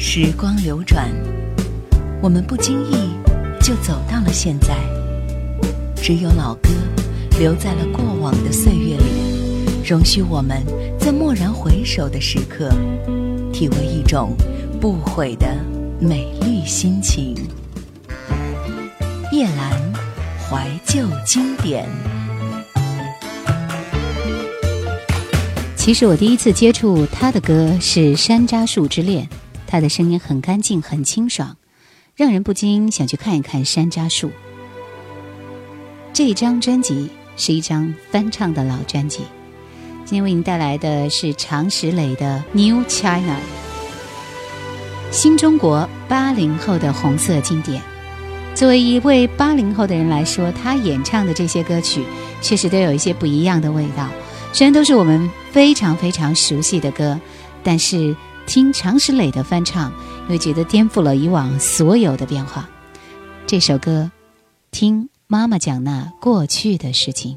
时光流转，我们不经意就走到了现在。只有老歌留在了过往的岁月里，容许我们在蓦然回首的时刻，体味一种不悔的美丽心情。叶兰怀旧经典。其实我第一次接触他的歌是《山楂树之恋》，他的声音很干净、很清爽，让人不禁想去看一看山楂树。这张专辑是一张翻唱的老专辑，今天为您带来的是常石磊的《New China》，新中国八零后的红色经典。作为一位八零后的人来说，他演唱的这些歌曲确实都有一些不一样的味道。虽然都是我们非常非常熟悉的歌，但是听常石磊的翻唱，又觉得颠覆了以往所有的变化。这首歌，听妈妈讲那过去的事情。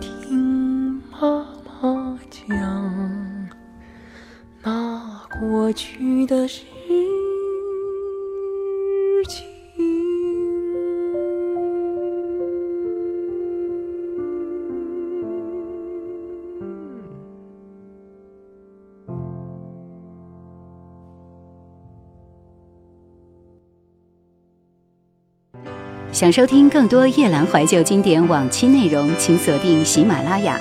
听妈妈讲那过去的事。想收听更多夜兰怀旧经典往期内容，请锁定喜马拉雅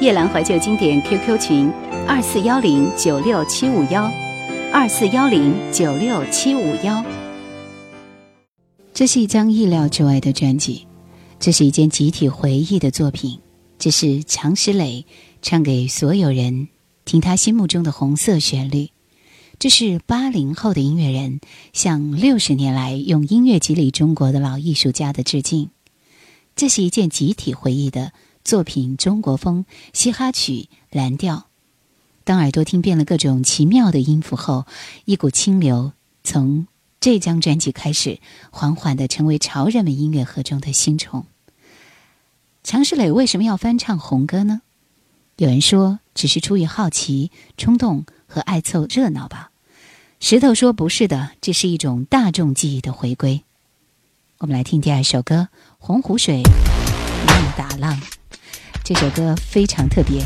夜兰怀旧经典 QQ 群二四幺零九六七五幺二四幺零九六七五幺。这是一张意料之外的专辑，这是一件集体回忆的作品，这是常石磊唱给所有人听他心目中的红色旋律。这是八零后的音乐人向六十年来用音乐激励中国的老艺术家的致敬。这是一件集体回忆的作品，中国风嘻哈曲蓝调。当耳朵听遍了各种奇妙的音符后，一股清流从这张专辑开始，缓缓的成为潮人们音乐盒中的新宠。常石磊为什么要翻唱红歌呢？有人说，只是出于好奇、冲动和爱凑热闹吧。石头说：“不是的，这是一种大众记忆的回归。”我们来听第二首歌《洪湖水浪打浪》，这首歌非常特别。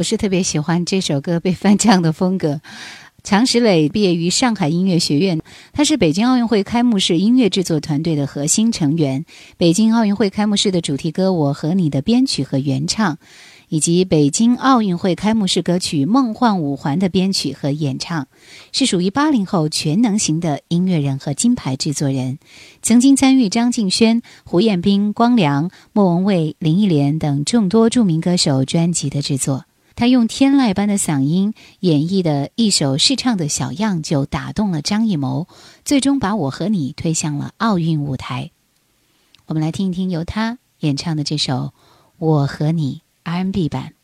不是特别喜欢这首歌被翻唱的风格。常石磊毕业于上海音乐学院，他是北京奥运会开幕式音乐制作团队的核心成员。北京奥运会开幕式的主题歌《我和你》的编曲和原唱，以及北京奥运会开幕式歌曲《梦幻五环》的编曲和演唱，是属于八零后全能型的音乐人和金牌制作人。曾经参与张敬轩、胡彦斌、光良、莫文蔚、林忆莲等众多著名歌手专辑的制作。他用天籁般的嗓音演绎的一首试唱的小样，就打动了张艺谋，最终把我和你推向了奥运舞台。我们来听一听由他演唱的这首《我和你》R&B 版。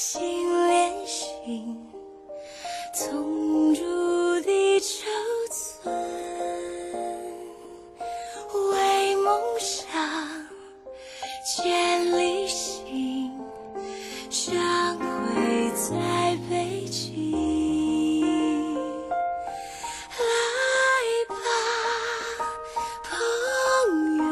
心连心从住地球村为梦想千里行相会在北京来吧朋友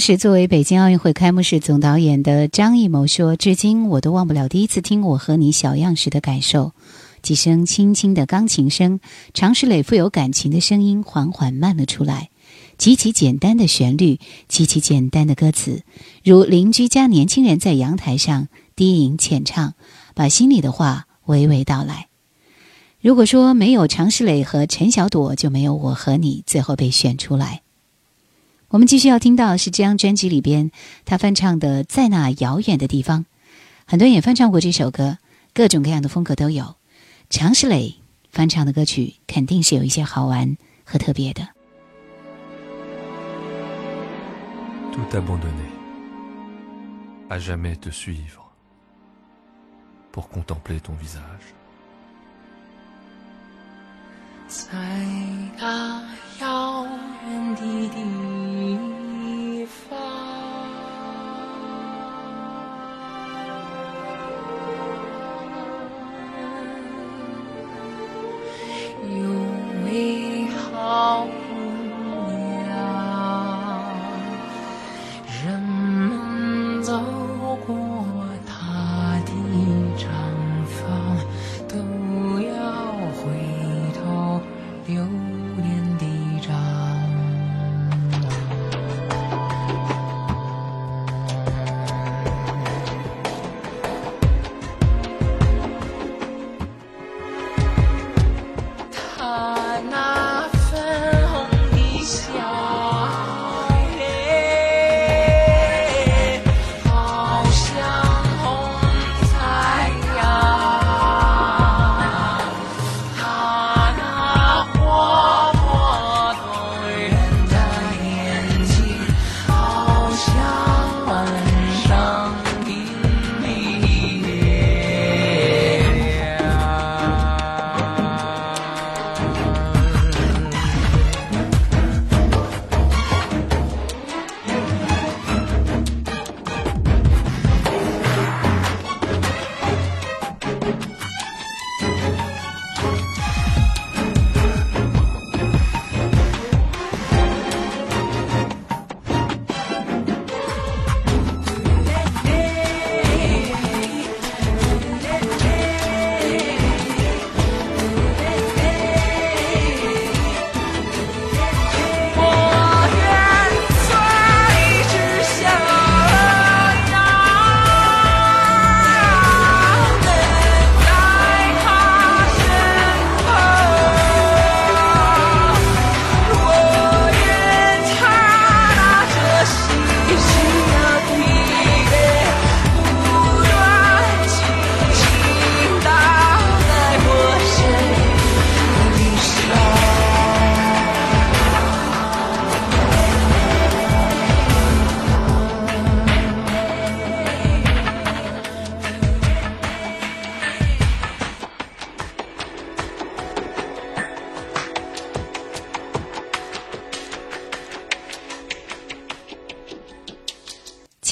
当时，作为北京奥运会开幕式总导演的张艺谋说：“至今我都忘不了第一次听我和你小样时的感受。几声轻轻的钢琴声，常石磊富有感情的声音缓缓慢了出来，极其简单的旋律，极其简单的歌词，如邻居家年轻人在阳台上低吟浅唱，把心里的话娓娓道来。如果说没有常石磊和陈小朵，就没有我和你最后被选出来。”我们继续要听到是这张专辑里边他翻唱的《在那遥远的地方》，很多人也翻唱过这首歌，各种各样的风格都有。常石磊翻唱的歌曲肯定是有一些好玩和特别的。在那遥远的地方，有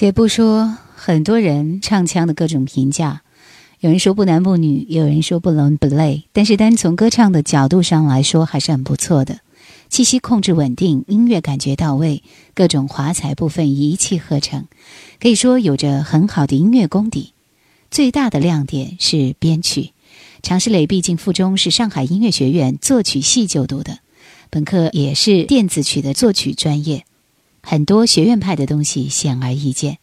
且不说很多人唱腔的各种评价，有人说不男不女，也有人说不伦不类，但是单从歌唱的角度上来说，还是很不错的。气息控制稳定，音乐感觉到位，各种华彩部分一气呵成，可以说有着很好的音乐功底。最大的亮点是编曲，常石磊毕竟附中是上海音乐学院作曲系就读的，本科也是电子曲的作曲专业。很多学院派的东西显而易见，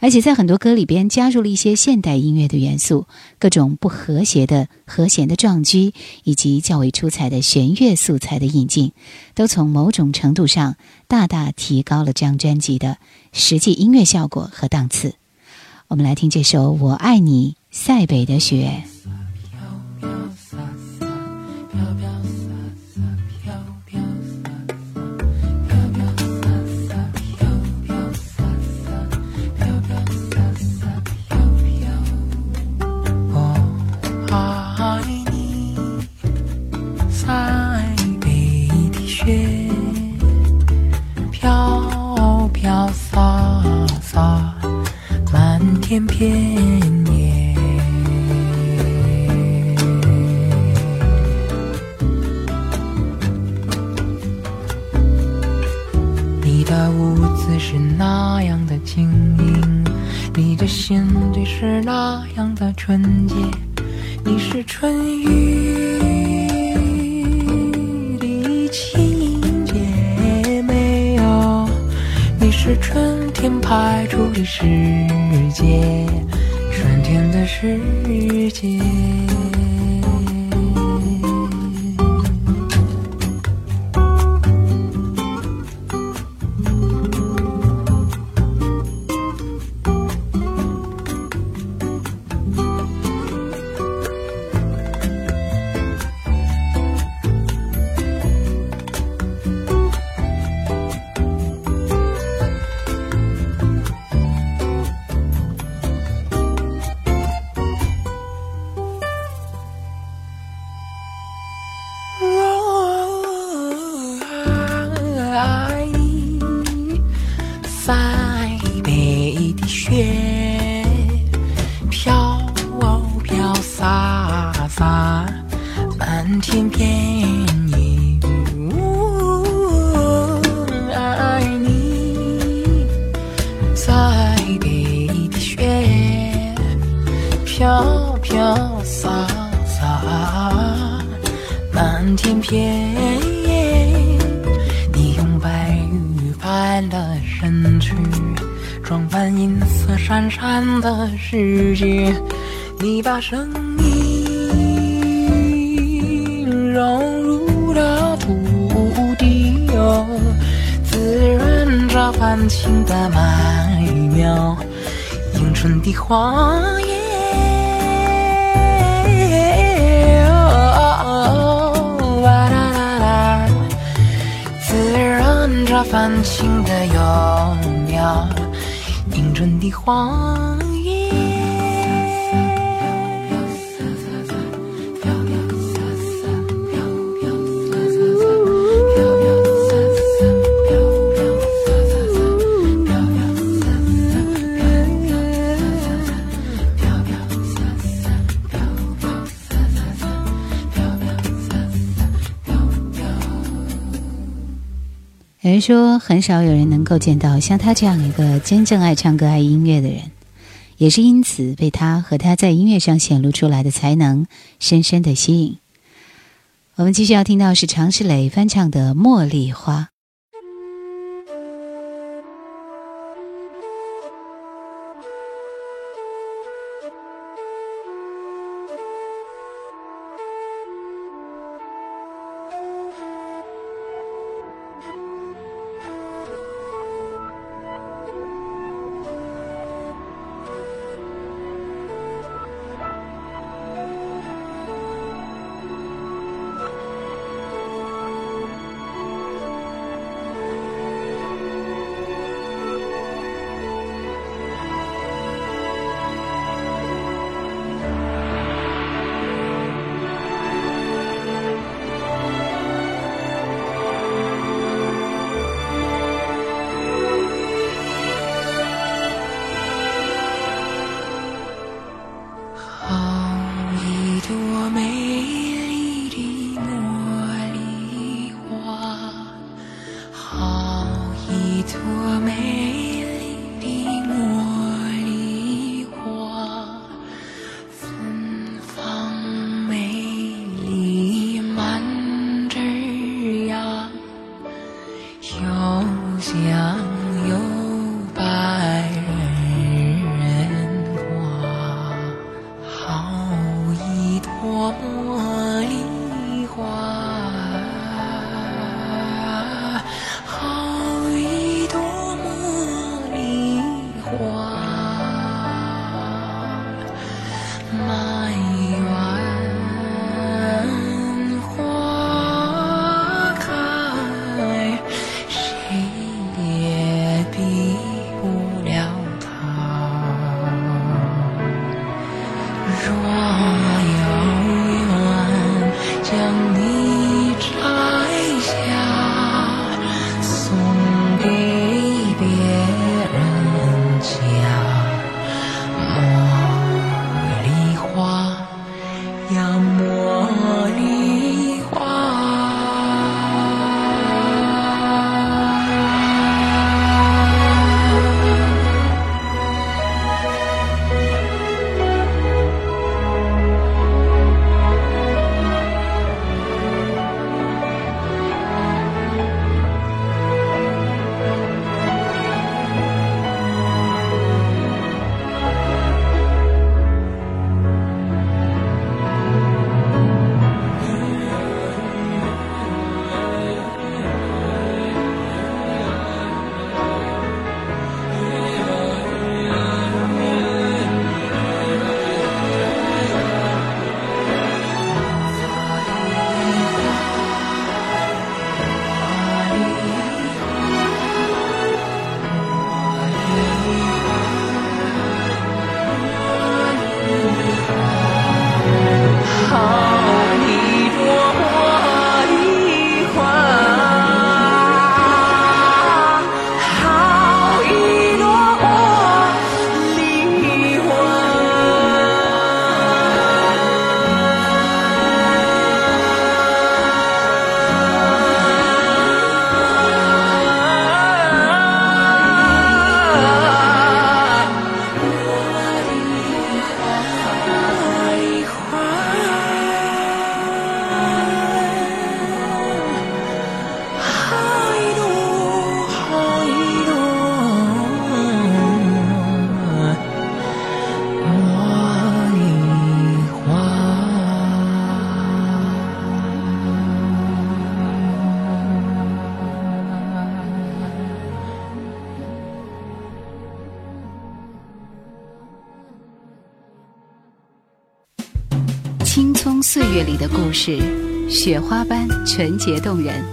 而且在很多歌里边加入了一些现代音乐的元素，各种不和谐的和弦的撞击，以及较为出彩的弦乐素材的引进，都从某种程度上大大提高了这张专辑的实际音乐效果和档次。我们来听这首《我爱你，塞北的雪》。片片叶，你的舞姿是那样的轻盈，你的心底是那样的纯洁，你是春雨的情节，没有，你是春天拍出的世界，春天的世界。叶飘飘洒洒漫天遍野我爱你塞北的雪飘飘洒洒漫天遍野闪闪的世界，你把声音融入了土地，哦，滋润着繁青的麦苗，迎春的花叶。泛青的幼苗，叶。人说，很少有人能够见到像他这样一个真正爱唱歌、爱音乐的人，也是因此被他和他在音乐上显露出来的才能深深的吸引。我们继续要听到是常石磊翻唱的《茉莉花》。里的故事，雪花般纯洁动人，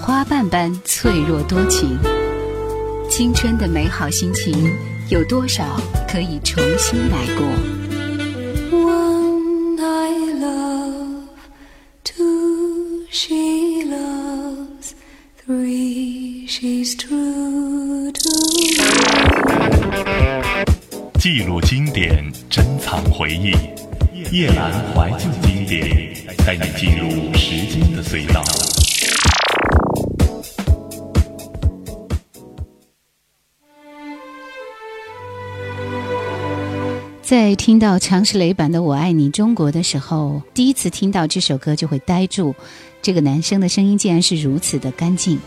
花瓣般脆弱多情。青春的美好心情，有多少可以重新来过？One I love, two she loves, three she's true to me. 记录经典，珍藏回忆。夜阑怀旧带你进入时间的隧道。在听到常石磊版的《我爱你中国》的时候，第一次听到这首歌就会呆住。这个男生的声音竟然是如此的干净。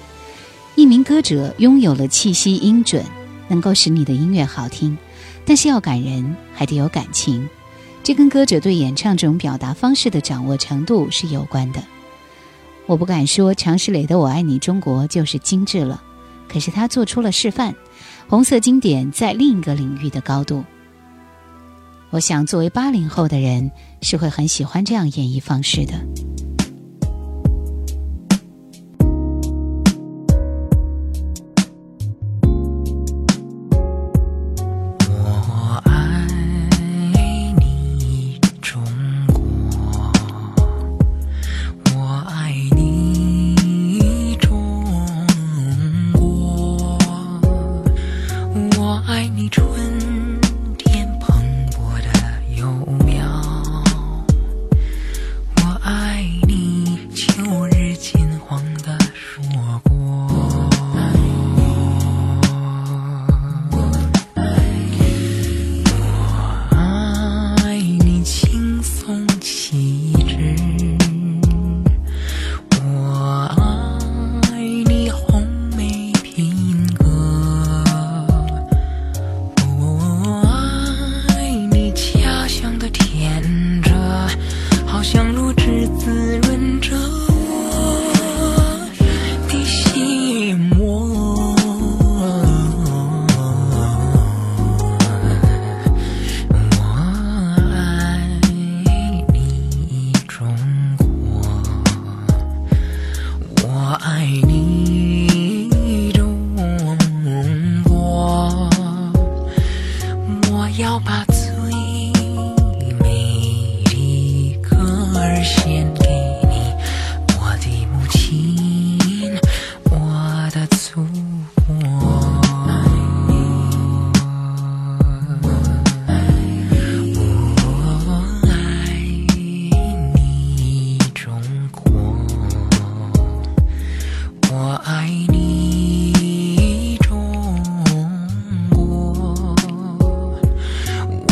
一名歌者拥有了气息音准，能够使你的音乐好听，但是要感人，还得有感情。这跟歌者对演唱这种表达方式的掌握程度是有关的。我不敢说常石磊的《我爱你中国》就是精致了，可是他做出了示范，红色经典在另一个领域的高度。我想，作为八零后的人，是会很喜欢这样演绎方式的。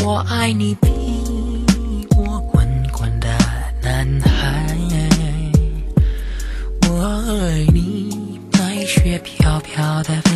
我爱你比我滚滚的男孩我爱你白雪飘飘的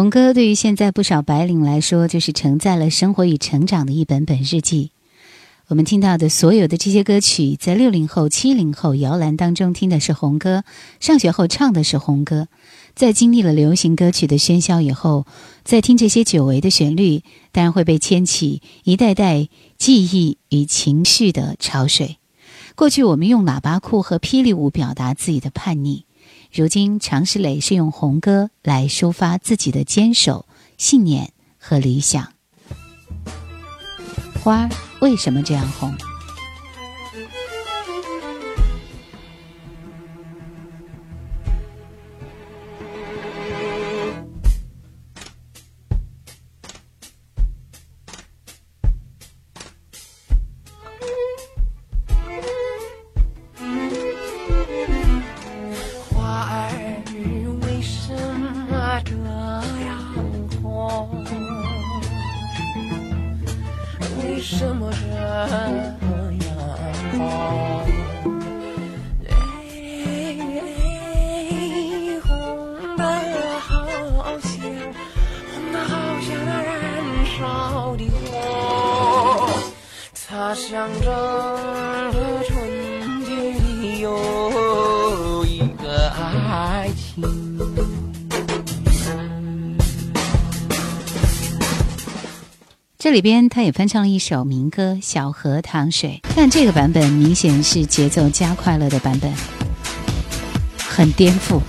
红歌对于现在不少白领来说，就是承载了生活与成长的一本本日记。我们听到的所有的这些歌曲，在六零后、七零后摇篮当中听的是红歌，上学后唱的是红歌，在经历了流行歌曲的喧嚣以后，再听这些久违的旋律，当然会被牵起一代代记忆与情绪的潮水。过去我们用喇叭裤和霹雳舞表达自己的叛逆，如今常石磊是用红歌来抒发自己的坚守、信念和理想。花为什么这样红？哎，红得好像，红得好像那燃烧的火。它象征着纯洁的又一个爱情。这里边他也翻唱了一首民歌《小河淌水》，但这个版本明显是节奏加快了的版本，很颠覆。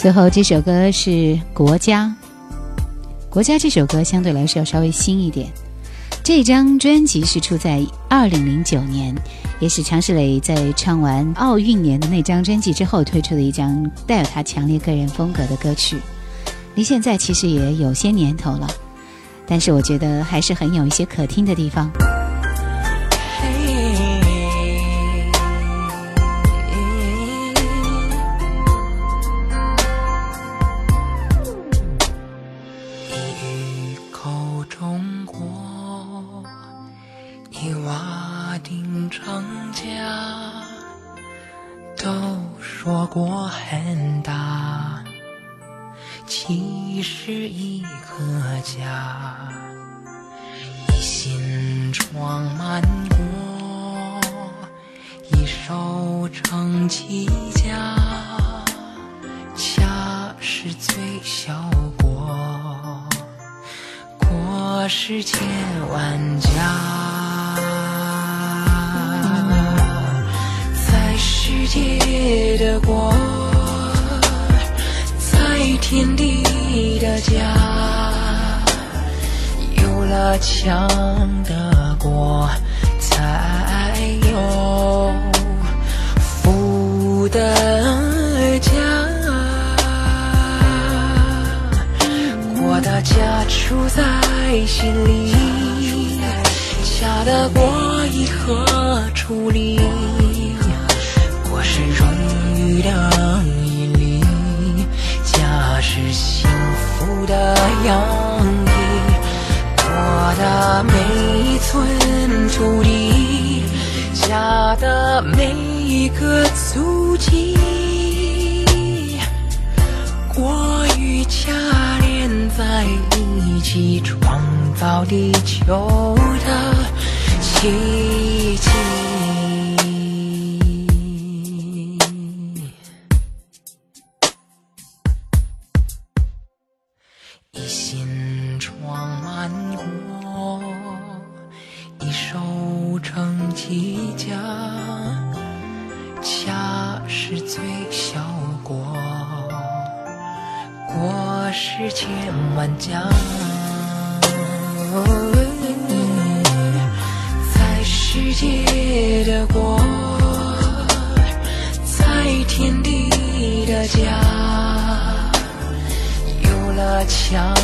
最后这首歌是《国家》，《国家》这首歌相对来说要稍微新一点。这张专辑是出在二零零九年，也是常石磊在唱完奥运年的那张专辑之后推出的一张带有他强烈个人风格的歌曲。离现在其实也有些年头了，但是我觉得还是很有一些可听的地方。家一心装满国一手撑起家家是最小国。国是千万家在世界的国在天地的家。了强的国才有富的家，国的家住在心里，家的国以何矗立？国是荣誉的毅力，家是幸福的摇。的每一寸土地家的每一个足迹国与家连在一起创造地球的奇迹。强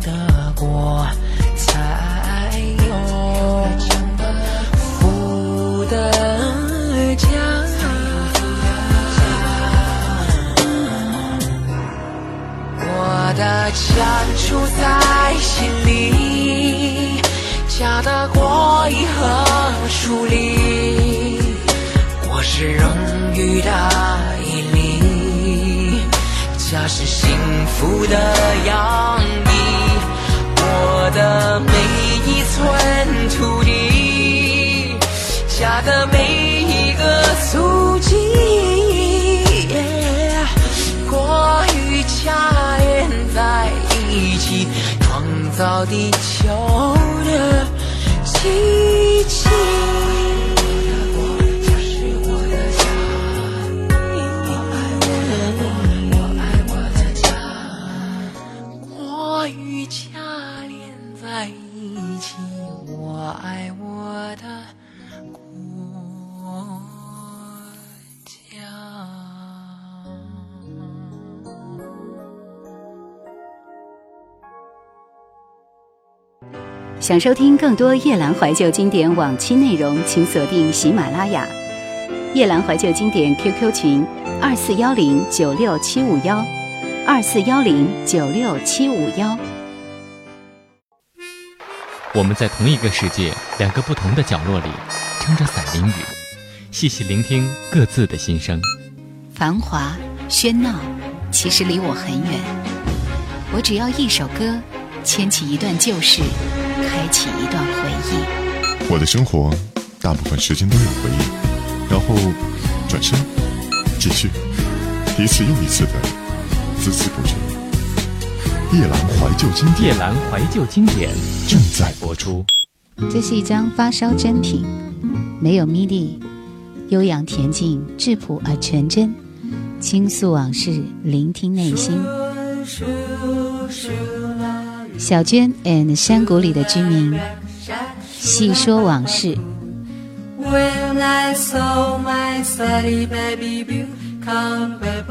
的国才有富的家。我的家住在心里，家的国义和处里，我是荣誉的。家是幸福的洋溢我的每一寸土地家的每一个足迹国与家连在一起创造地球的奇迹。想收听更多夜兰怀旧经典往期内容，请锁定喜马拉雅夜兰怀旧经典 QQ 群二四幺零九六七五幺二四幺零九六七五幺。我们在同一个世界，两个不同的角落里，撑着伞淋雨，细细聆听各自的心声。繁华喧闹，其实离我很远。我只要一首歌，牵起一段旧事。开启一段回忆。我的生活大部分时间都有回忆，然后转身继续，一次又一次的孜孜不倦。夜阑怀旧经典，夜阑怀旧经典正在播出。这是一张发烧真品，没有 MIDI，悠扬恬静，质朴而纯真。倾诉往事，聆听内心。小娟 and 山谷里的居民，细说往事。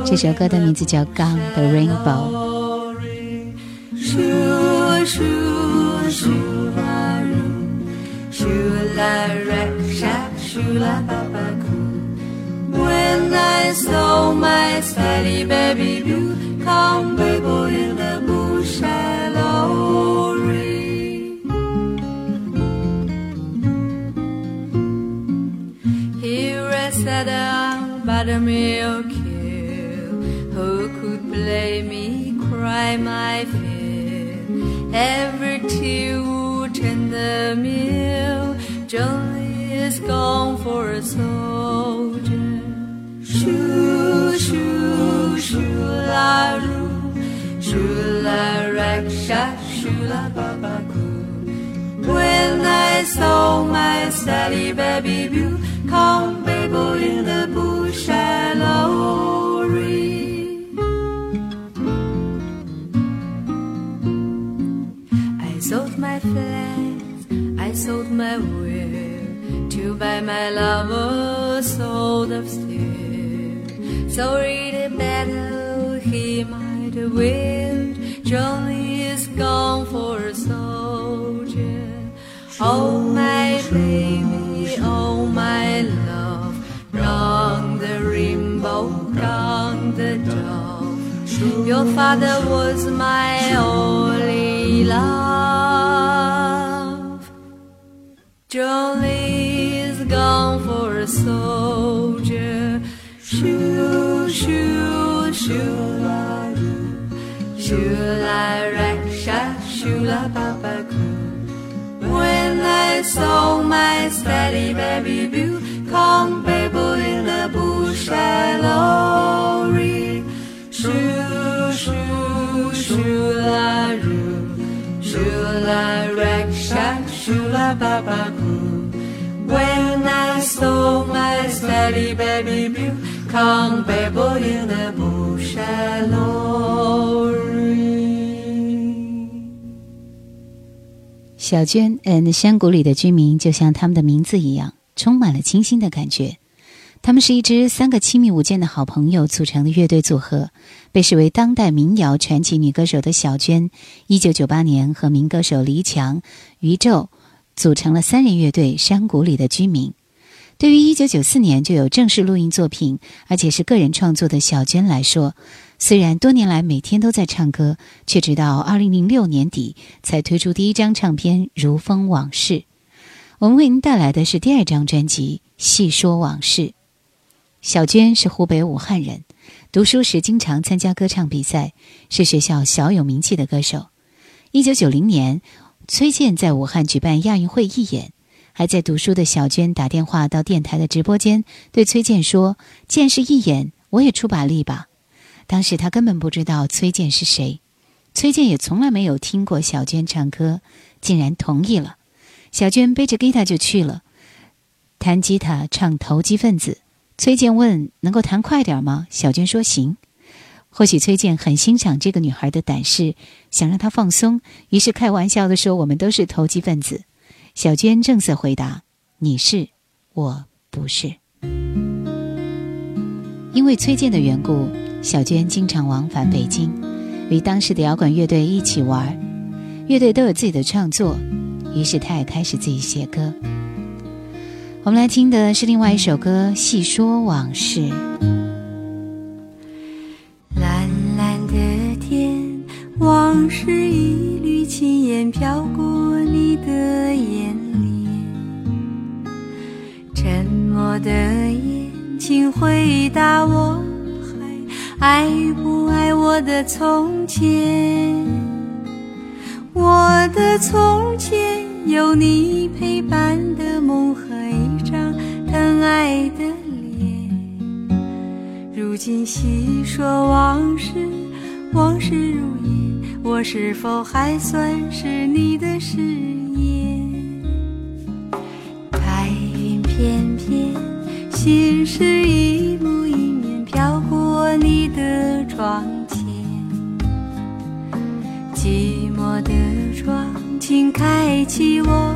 这首歌的名字叫《Gone the Rainbow》。When I saw my steady baby blue come babble in the bush lorry. By the milk. Who could blame me? Cry my fill. Every tear would in the mill. Johnny is gone for a soldier. Shoo, shoo, shoo, la roo. Shoo, la raksha, shoo, la baba. When I saw my Sally baby blue come babble in the bush. I sold my flags, I sold my will to buy my lover sold of steel. Sorry the battle he might have willed. Johnny is gone for a soldier. Oh my baby, oh Your father was my only love. Is gone for a soldier. Shoo, shoo, shoo, la, shoo, la, raksha, shoo, la, papa, When I saw my steady baby blue come babble oh, in the bush lorry. Shoo, la, raksha, shoo, la, papa, When I saw my steady baby blue come babble in the bush lorry. 小娟 and 山谷里的居民，就像他们的名字一样，充满了清新的感觉。他们是一支三个亲密无间的好朋友组成的乐队组合，被视为当代民谣传奇女歌手的小娟，一九九八年和民歌手黎强、于宙组成了三人乐队《山谷里的居民》。对于一九九四年就有正式录音作品，而且是个人创作的小娟来说，虽然多年来每天都在唱歌，却直到二零零六年底才推出第一张唱片《如风往事》。我们为您带来的是第二张专辑《细说往事》。小娟是湖北武汉人，读书时经常参加歌唱比赛，是学校小有名气的歌手。一九九零年，崔健在武汉举办亚运会义演，还在读书的小娟打电话到电台的直播间，对崔健说：“既然是义演，我也出把力吧。”当时他根本不知道崔健是谁，崔健也从来没有听过小娟唱歌，竟然同意了。小娟背着吉他就去了，弹吉他唱《投机分子》。崔健问：“能够弹快点吗？”小娟说：“行。”或许崔健很欣赏这个女孩的胆识，想让她放松，于是开玩笑的说：“我们都是投机分子。”小娟正色回答：“你是，我不是。”因为崔健的缘故，小娟经常往返北京，与当时的摇滚乐队一起玩。乐队都有自己的创作，于是她也开始自己写歌。我们来听的是另外一首歌《细说往事》。蓝蓝的天，往事一缕轻烟飘过你的眼帘。沉默的眼，请回答我，还爱不爱我的从前？我的从前有你陪伴的梦和爱的脸。如今细说往事，往事如烟，我是否还算是你的誓言？白云片片，心事一幕一面飘过你的窗前。寂寞的窗，请开启我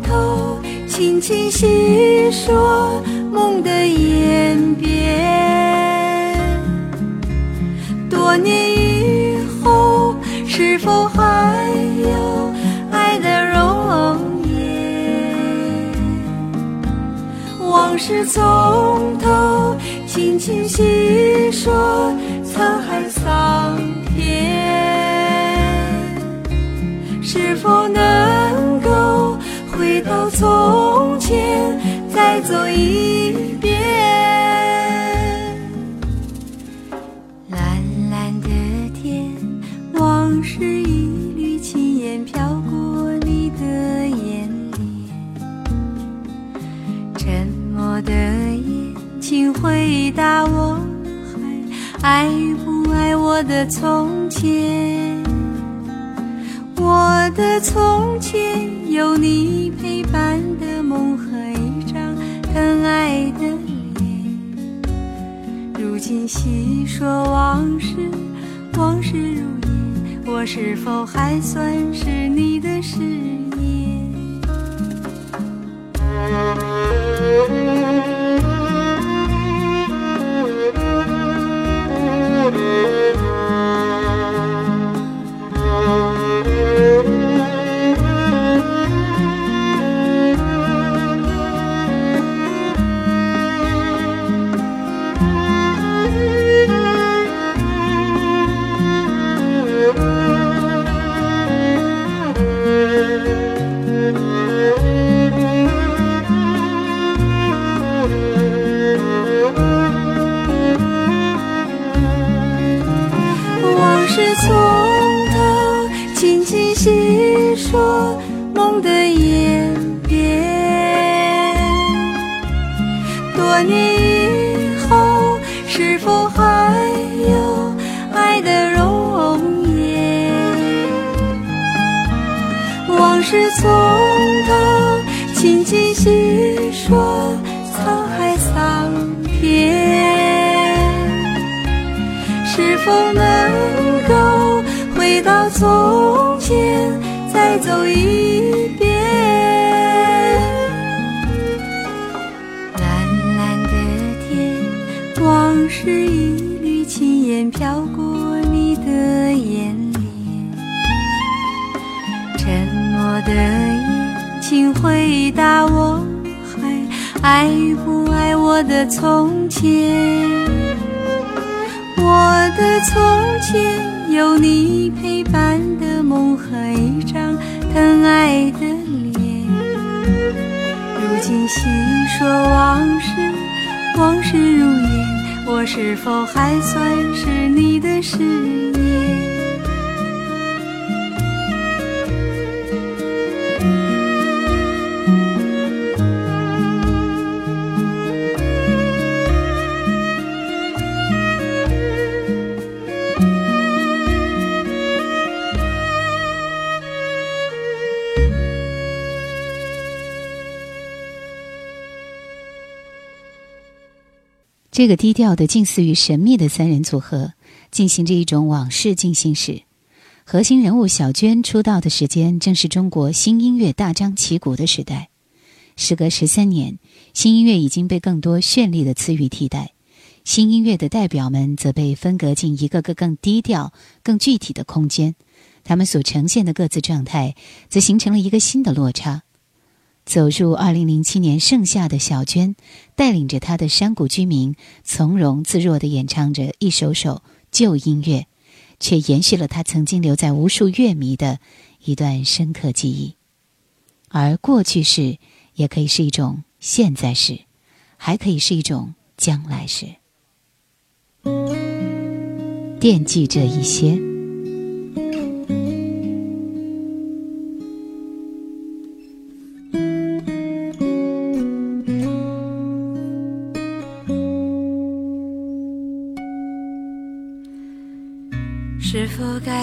轻轻细说梦的演变。多年以后，是否还有爱的容颜？往事从头，轻轻细说沧海前，再走一遍？蓝蓝的天，往事一缕轻烟飘过你的眼帘。沉默的夜，请回答我，还爱不爱我的从前？我的从前有你陪伴你细说往事，往事如烟，我是否还算是你的诗？这个低调的、近似于神秘的三人组合，进行着一种往事进行时。核心人物小娟出道的时间，正是中国新音乐大张旗鼓的时代。时隔十三年，新音乐已经被更多绚丽的词语替代，新音乐的代表们则被分隔进一个个更低调、更具体的空间。他们所呈现的各自状态，则形成了一个新的落差。走入二零零七年盛夏的小娟，带领着她的山谷居民，从容自若地演唱着一首首旧音乐，却延续了她曾经留在无数乐迷的一段深刻记忆。而过去式也可以是一种现在式，还可以是一种将来式。惦记着一些。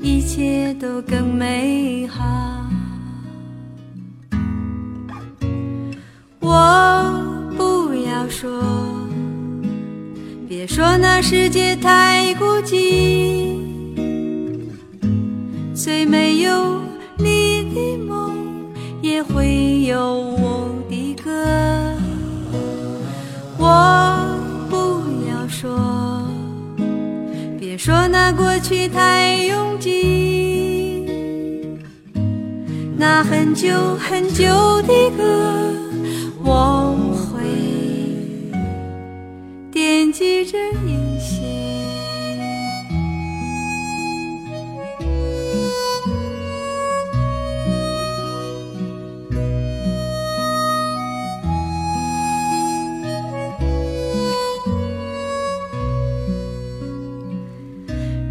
一切都更美好。我不要说，别说那世界太孤寂，虽没有你的梦，也会有我的歌。我不要说。别说那过去太拥那很久很久的歌，我会惦记着你。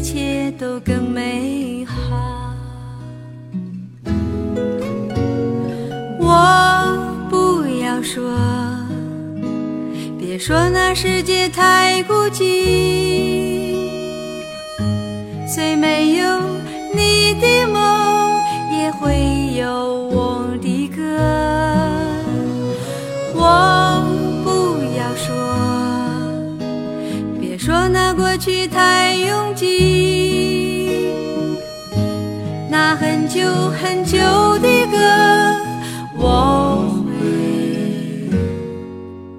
一切都更美好。我不要说，别说那世界太孤寂，虽没有你的梦，也会有我久很久的歌，我会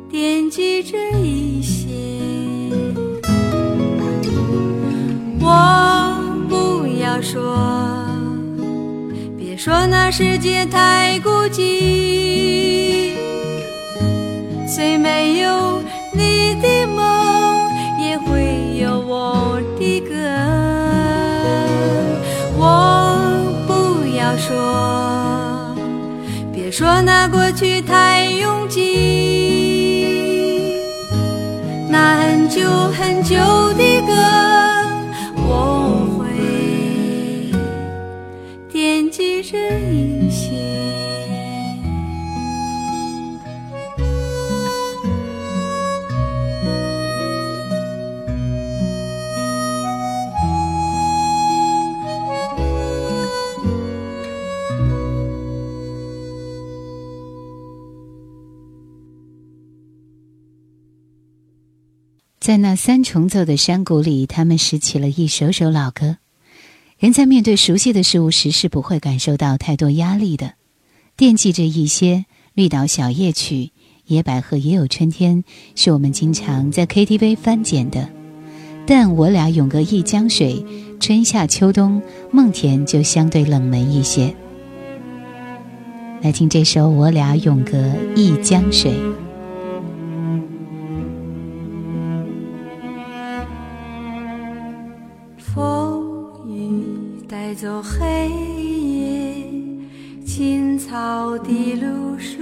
惦记着一些。我不要说，别说那世界太孤寂，说那过去太拥挤，那很久很久在那三重奏的山谷里，他们拾起了一首首老歌。人在面对熟悉的事物时，是不会感受到太多压力的。惦记着一些《绿岛小夜曲》《野百合也有春天》，是我们经常在 KTV 翻捡的。但我俩永隔一江水，春夏秋冬，梦田就相对冷门一些。来听这首《我俩永隔一江水》。走黑夜，青草的露水，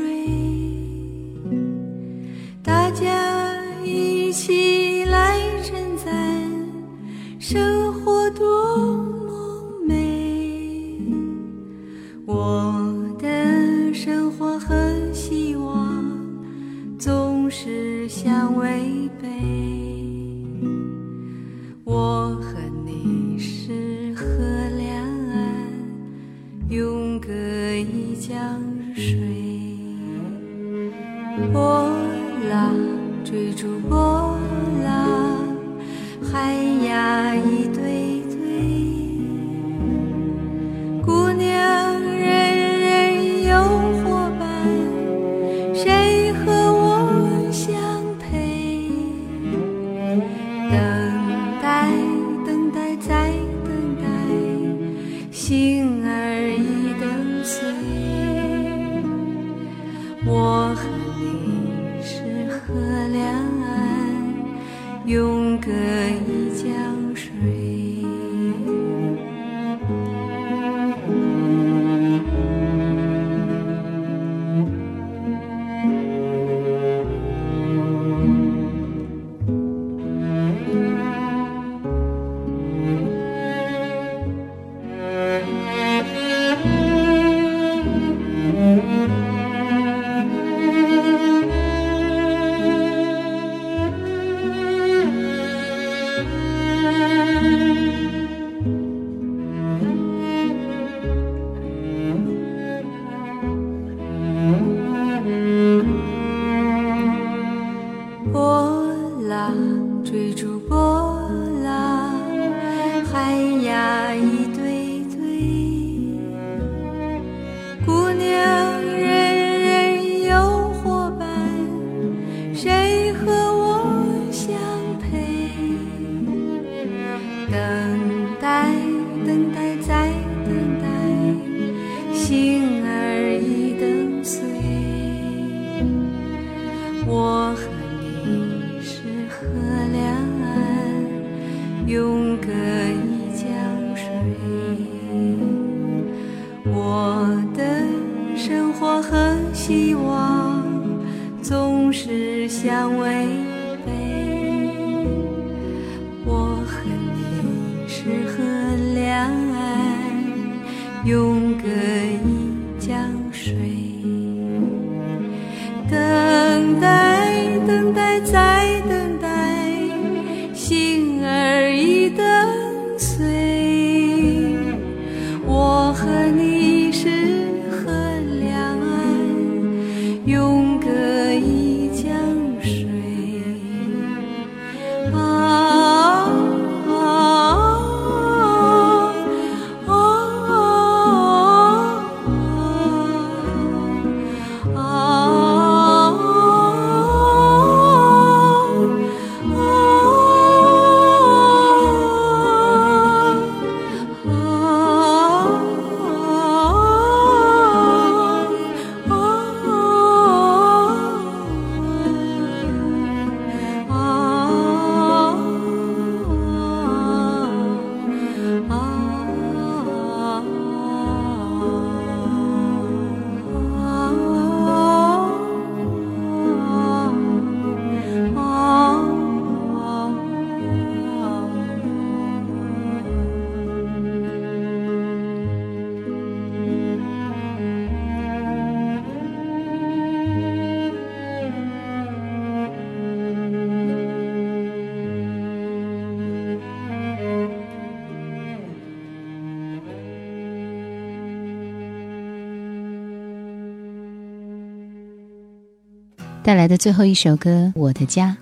带来的最后一首歌《我的家》。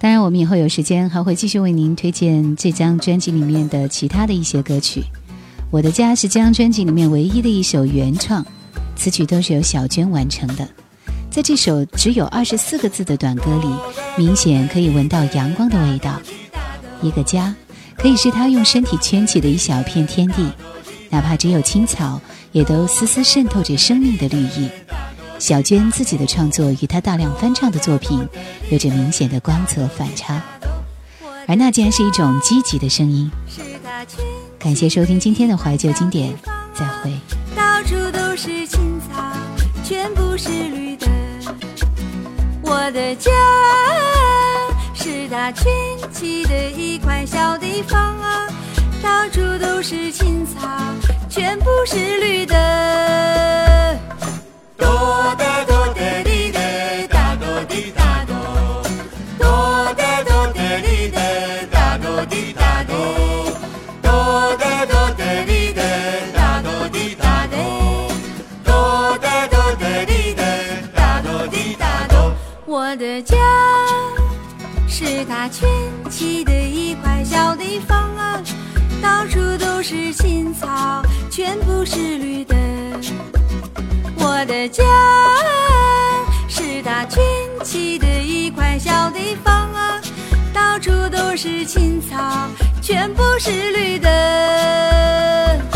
当然，我们以后有时间还会继续为您推荐这张专辑里面的其他的一些歌曲。《我的家》是这张专辑里面唯一的一首原创，词曲都是由小娟完成的。在这首只有二十四个字的短歌里，明显可以闻到阳光的味道。一个家，可以是他用身体圈起的一小片天地，哪怕只有青草，也都丝丝渗透着生命的绿意。小娟自己的创作与她大量翻唱的作品有着明显的光泽反差，而那竟然是一种积极的声音。感谢收听今天的怀旧经典，再会。到处都是青草，全部是绿的。我的家是它圈起的一块小地方啊，到处都是青草，全部是绿的。是他圈起的一块小地方啊，到处都是青草，全部是绿的。我的家是大圈起的一块小地方啊，到处都是青草，全部是绿的。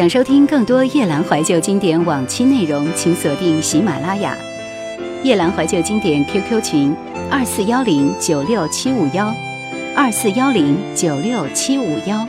想收听更多夜兰怀旧经典往期内容，请锁定喜马拉雅。夜兰怀旧经典 QQ 群：二四幺零九六七五幺，二四幺零九六七五幺。